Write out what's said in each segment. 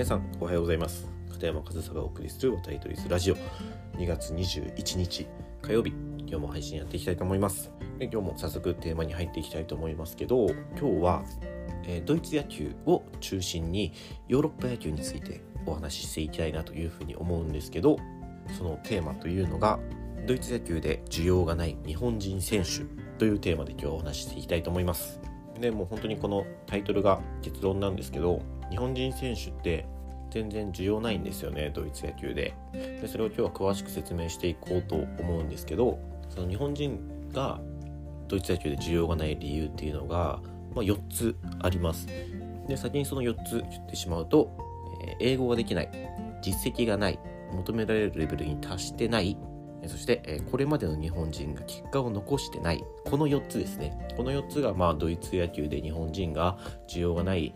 皆さんおはようございます。片山和沙がお送りするタイトリスラジオ。2月21日火曜日。今日も配信やっていきたいと思います。で今日も早速テーマに入っていきたいと思いますけど今日は、えー、ドイツ野球を中心にヨーロッパ野球についてお話ししていきたいなというふうに思うんですけどそのテーマというのがドイツ野球で需要がない日本人選手というテーマで今日はお話ししていきたいと思います。でもう本当にこのタイトルが結論なんですけど日本人選手って全然需要ないんですよねドイツ野球で。でそれを今日は詳しく説明していこうと思うんですけどその日本人がドイツ野球で需要がない理由っていうのが、まあ、4つあります。で先にその4つ言ってしまうと、え、英語ができない実績がない求められるレベルに達してないそして、えこれまでの日本人が結果を残してないこの4つですね。この4つがまあドイツ野球で日本人が需要がない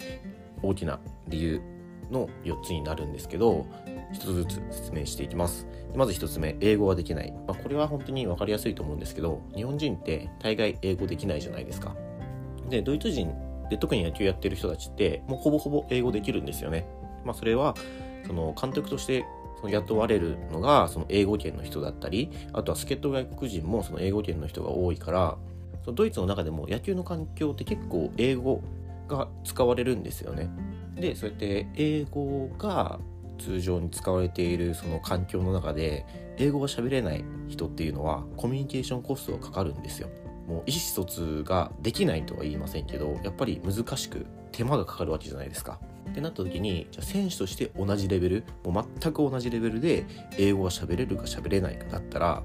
大きな理由の4つになるんですけど1つずつ説明していきます。まず1つ目英語ができない、まあ、これは本当に分かりやすいと思うんですけど日本人って大概英語できないじゃないですか。でドイツ人で特に野球やってる人たちってもうほぼほぼ英語できるんですよね。まあそれはその監督としてその雇われるのがその英語圏の人だったりあとは助っ人外国人もその英語圏の人が多いからそのドイツの中でも野球の環境って結構英語が使われるんですよね。でそうやって英語が通常に使われているその環境の中で英語が喋れない人っていうのはコミュニケーションコストがかかるんですよ。もう意思疎通ができないとは言いませんけどやっぱり難しく手間がかかるわけじゃないですか。ってなった時にじゃあ選手として同じレベルもう全く同じレベルで英語が喋れるか喋れないかだったら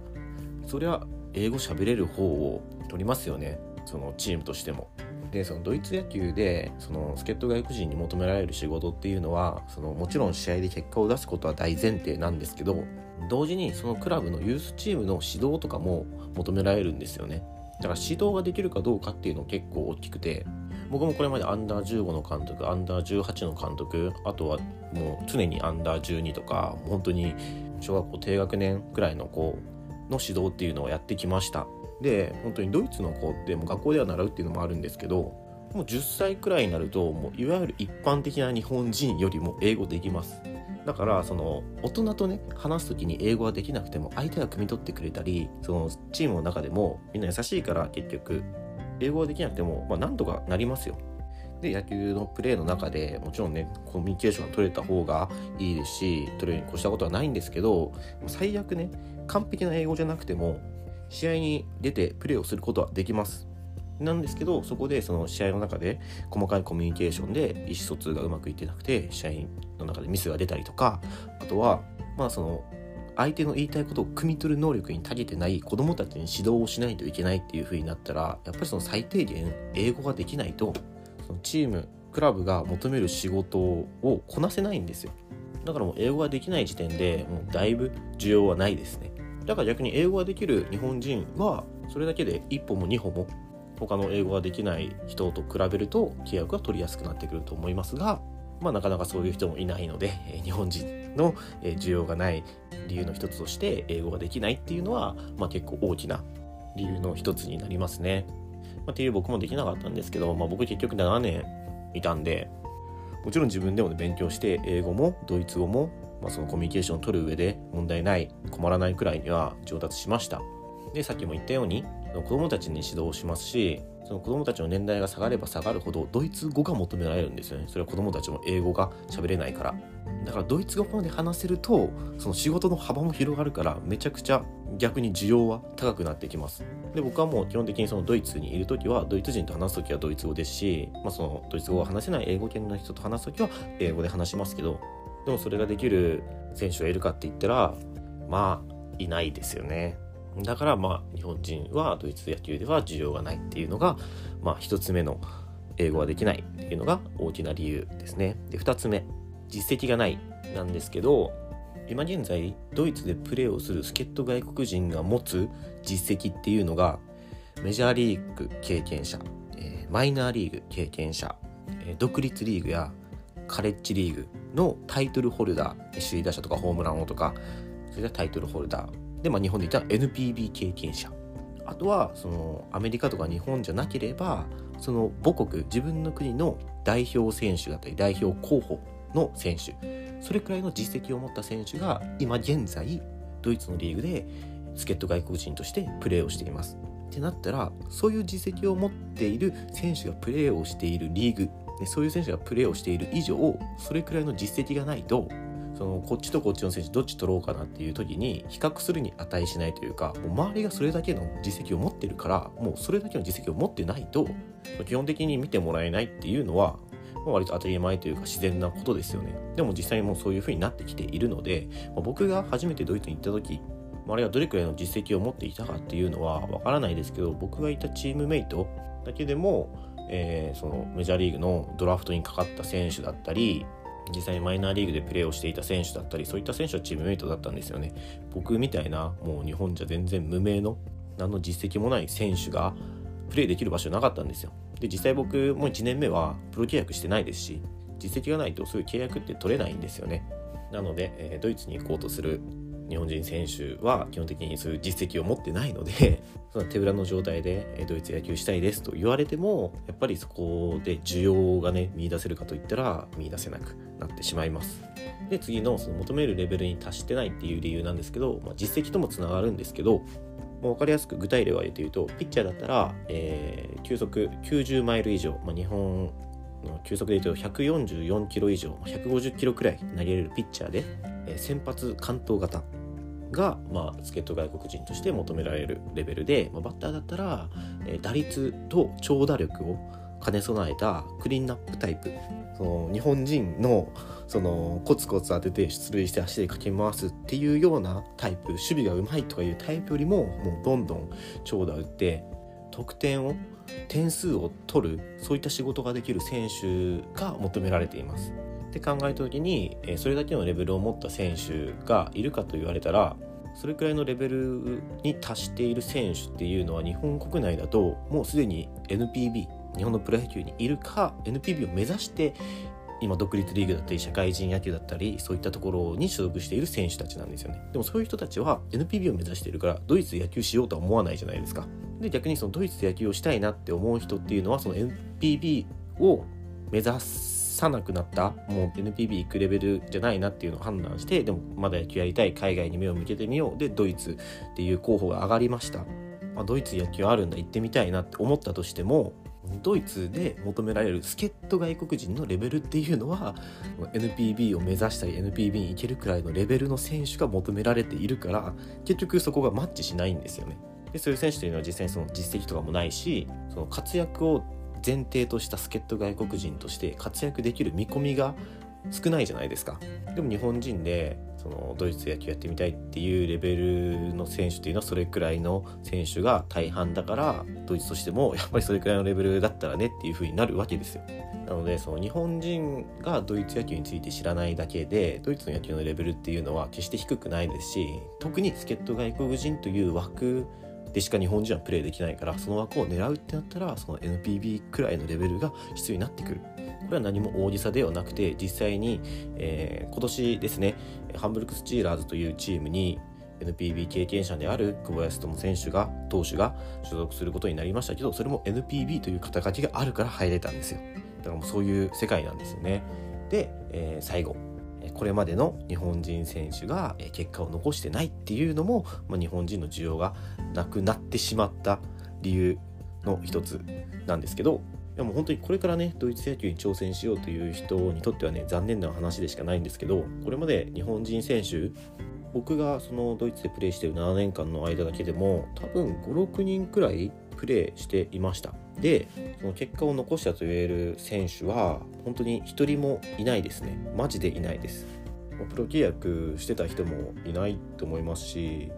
そりゃ英語喋れる方を取りますよねそのチームとしても。でそのドイツ野球でその助っ人外国人に求められる仕事っていうのはそのもちろん試合で結果を出すことは大前提なんですけど同時にそのクラブのユースチームの指導とかも求められるんですよね。だから指導ができるかどうかっていうの結構大きくて僕もこれまでアンダー15の監督アンダー18の監督あとはもう常にアンダー12とか本当に小学校低学年くらいの子の指導っていうのをやってきました。で本当にドイツの子ってもう学校では習うっていうのもあるんですけどもう10歳くらいになるともういわゆる一般的な日本人よりも英語できます。だからその大人とね話す時に英語ができなくても相手が汲み取ってくれたりそのチームの中でもみんな優しいから結局英語ができなくてもまあなんとかなりますよ。で野球のプレーの中でもちろんねコミュニケーションが取れた方がいいですし取れるに越したことはないんですけど最悪ね完璧な英語じゃなくても試合に出てプレーをすることはできます。なんですけど、そこでその試合の中で細かいコミュニケーションで意思疎通がうまくいってなくて、試合の中でミスが出たりとか、あとは、まあその、相手の言いたいことを汲み取る能力に長けてない子供たちに指導をしないといけないっていう風になったら、やっぱりその最低限英語ができないと、そのチーム、クラブが求める仕事をこなせないんですよ。だからもう英語ができない時点でもうだいぶ需要はないですね。だから逆に英語ができる日本人はそれだけで一歩も二歩も他の英語ができない人と比べると契約が取りやすくなってくると思いますが、まあ、なかなかそういう人もいないので、日本人の、需要がない理由の一つとして英語ができないっていうのは、まあ、結構大きな理由の一つになりますね。まあ、っていう僕もできなかったんですけど、まあ、僕結局7年いたんでもちろん自分でも、ね、勉強して英語もドイツ語もまあ、そのコミュニケーションを取る上で問題ない困らないくらいには上達しました。でさっきも言ったように子どもたちに指導をしますしその子どもたちの年代が下がれば下がるほどドイツ語が求められるんですよね。それは子どもたちも英語が喋れないから。だからドイツ語まで話せるとその仕事の幅も広がるからめちゃくちゃ逆に需要は高くなってきます。で僕はもう基本的にそのドイツにいる時はドイツ人と話す時はドイツ語ですし、まあ、そのドイツ語が話せない英語圏の人と話す時は英語で話しますけどでもそれができる選手がいるかって言ったらまあいないですよね。だからまあ日本人はドイツ野球では需要がないっていうのがまあ一つ目の英語ができないっていうのが大きな理由ですね。で二つ目実績がないなんですけど今現在ドイツでプレーをする助っ人外国人が持つ実績っていうのがメジャーリーグ経験者、えマイナーリーグ経験者、え独立リーグやカレッジリーグのタイトルホルダー首位打者とかホームラン王とかそれでタイトルホルダー。で、まあ、日本で言ったら NPB 経験者。あとはそのアメリカとか日本じゃなければその母国自分の国の代表選手だったり代表候補の選手。それくらいの実績を持った選手が今現在ドイツのリーグで助っ人外国人としてプレーをしています。ってなったらそういう実績を持っている選手がプレーをしているリーグそういう選手がプレーをしている以上それくらいの実績がないとそのこっちとこっちの選手どっち取ろうかなっていう時に比較するに値しないというかもう周りがそれだけの実績を持ってるからもうそれだけの実績を持ってないと基本的に見てもらえないっていうのは割と当たり前というか自然なことですよね。でも実際もうそういう風になってきているので僕が初めてドイツに行った時あれがどれくらいの実績を持っていたかっていうのはわからないですけど僕がいたチームメイトだけでも、えー、そのメジャーリーグのドラフトにかかった選手だったり実際にマイナーリーグでプレーをしていた選手だったりそういった選手はチームメイトだったんですよね。僕みたいなもう日本じゃ全然無名の何の実績もない選手がプレーできる場所なかったんですよ。で実際僕も1年目はプロ契約してないですし実績がないとそういう契約って取れないんですよね。なので、えー、ドイツに行こうとする日本人選手は基本的にそういう実績を持ってないので その手裏の状態でドイツ野球したいですと言われてもやっぱりそこで需要がね見出せるかといったら見出せなくなってしまいます。で次のその求めるレベルに達してないっていう理由なんですけど、まあ、実績ともつながるんですけどもう分かりやすく具体例を挙げて言うとピッチャーだったら、えー、球速90マイル以上、まあ、日本の球速で言うと144キロ以上150キロくらい投げれるピッチャーで、えー、先発関東型が、まあ、助っ人外国人として求められるレベルで、まあ、バッターだったら、えー、打率と長打力を兼ね備えたクリーンナップタイプその日本人のそのコツコツ当てて出塁して足でかけ回すっていうようなタイプ守備がうまいとかいうタイプよりももうどんどん長打打って得点を点数を取るそういった仕事ができる選手が求められています。って考えた時にそれだけのレベルを持った選手がいるかと言われたらそれくらいのレベルに達している選手っていうのは日本国内だともうすでに NPB 日本のプロ野球にいるか NPB を目指して今独立リーグだったり社会人野球だったりそういったところに所属している選手たちなんですよね。でもそういう人たちは NPB を目指しているからドイツで野球しようとは思わないじゃないですか。で逆にそのドイツで野球をしたいなって思う人っていうのはその NPB を目指すさなくなったもう NPB 行くレベルじゃないなっていうのを判断してでもまだ野球やりたい海外に目を向けてみようでドイツっていう候補が上がりました、まあ、ドイツ野球あるんだ行ってみたいなって思ったとしてもドイツで求められる助っ人外国人のレベルっていうのは NPB を目指したり NPB に行けるくらいのレベルの選手が求められているから結局そこがマッチしないんですよね。でそういう選手というのは実際にその実績とかもないしその活躍を前提とした助っ人外国人として活躍できる見込みが少ないじゃないですか。でも日本人でそのドイツ野球やってみたいっていうレベルの選手っていうのはそれくらいの選手が大半だからドイツとしてもやっぱりそれくらいのレベルだったらねっていう風になるわけですよ。なのでその日本人がドイツ野球について知らないだけでドイツの野球のレベルっていうのは決して低くないですし特に助っ人外国人という枠でしか日本人はプレーできないからその枠を狙うってなったらその NPB くらいのレベルが必要になってくる。これは何も大げさではなくて実際に、えー、今年ですねハンブルクスチーラーズというチームに NPB 経験者である久保康友選手が投手が所属することになりましたけどそれも NPB という肩書きがあるから入れたんですよ。だからもうそういう世界なんですよね。で、えー、最後これまでの日本人選手が結果を残してないっていうのも、まあ、日本人の需要がなくなってしまった理由の一つなんですけどでもう本当にこれからねドイツ野球に挑戦しようという人にとってはね残念な話でしかないんですけどこれまで日本人選手僕がそのドイツでプレーしてる7年間の間だけでも多分56人くらいプレーしていました。でその結果を残したと言える選手は本当に1人もいないですねマジでいないですプロ契約してた人もいないと思いますし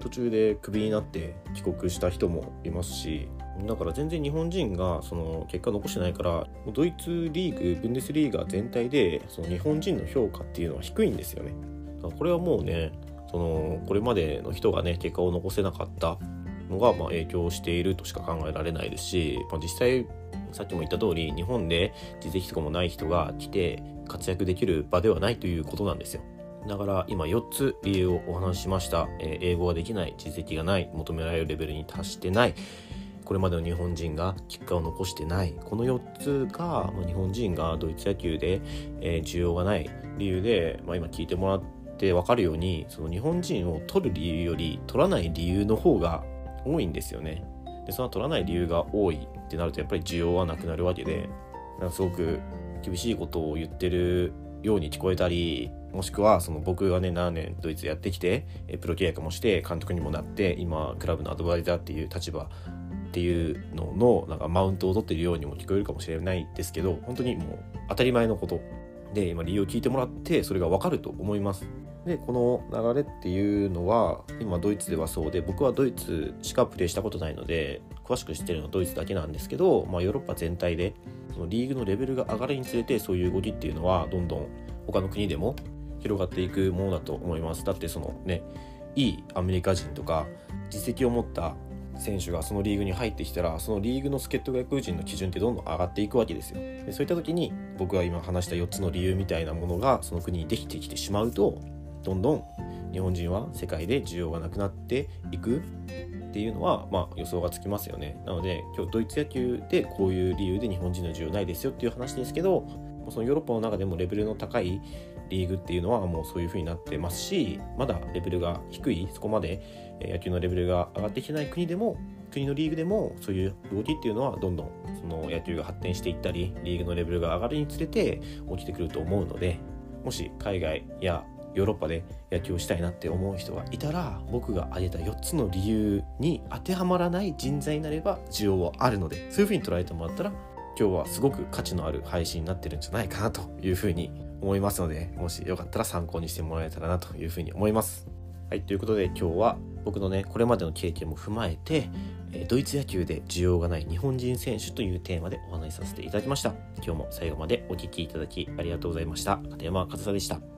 途中でクビになって帰国した人もいますしだから全然日本人がその結果残してないからドイツリーグブンデスリーガ全体でその日本人の評価っていうのは低いんですよね。これはもうねそのこれまでの人がね結果を残せなかったのがまあ影響しているとしか考えられないですし、まあ、実際さっきも言った通り日本で実績とかもない人が来て活躍できる場ではないということなんですよ。だから今4つ理由をお話ししました、えー、英語ができない実績がない求められるレベルに達してない。これまでの日本人が結果を残してない。この4つが、まあ、日本人がドイツ野球で、えー、需要がない理由で、まあ、今聞いてもらって分かるようにその日本人を取る理由より取らない理由の方が多いんですよね。でその取らない理由が多いってなるとやっぱり需要はなくなるわけでなんかすごく厳しいことを言ってるように聞こえたりもしくはその僕がね7年ドイツやってきてプロ契約もして監督にもなって今クラブのアドバイザーっていう立場っていうののなんかマウントを取ってるようにも聞こえるかもしれないですけど本当にもう当たり前のことで今理由を聞いてもらってそれが分かると思います。でこの流れっていうのは今ドイツではそうで僕はドイツしかプレーしたことないので詳しく知ってるのはドイツだけなんですけど、まあ、ヨーロッパ全体でそのリーグのレベルが上がるにつれてそういう動きっていうのはどんどん他の国でも広がっていくものだと思います。だってそのねいいアメリカ人とか実績を持った選手がそのリーグに入ってきたらそのリーグの助っ人外国人の基準ってどんどん上がっていくわけですよ。でそういった時に僕が今話した4つの理由みたいなものがその国にできてきてしまうとどんどん日本人は世界で需要がなくなっていくっていうのは、まあ、予想がつきますよね。なので今日ドイツ野球でこういう理由で日本人の需要ないですよっていう話ですけどそのヨーロッパの中でもレベルの高いリーグっていうのはもうそういう風になってますしまだレベルが低いそこまで野球のレベルが上がってきてない国でも国のリーグでもそういう動きっていうのはどんどんその野球が発展していったりリーグのレベルが上がるにつれて起きてくると思うのでもし海外やヨーロッパで野球をしたいなって思う人がいたら僕が挙げた4つの理由に当てはまらない人材になれば需要はあるのでそういう風に捉えてもらったら今日はすごく価値のある配信になってるんじゃないかなというふうに思いますのでもしよかったら参考にしてもらえたらなというふうに思います。はい、ということで今日は僕のねこれまでの経験も踏まえてドイツ野球で需要がない日本人選手というテーマでお話しさせていただきました。今日も最後までお聴きいただきありがとうございました。片山和沙でした。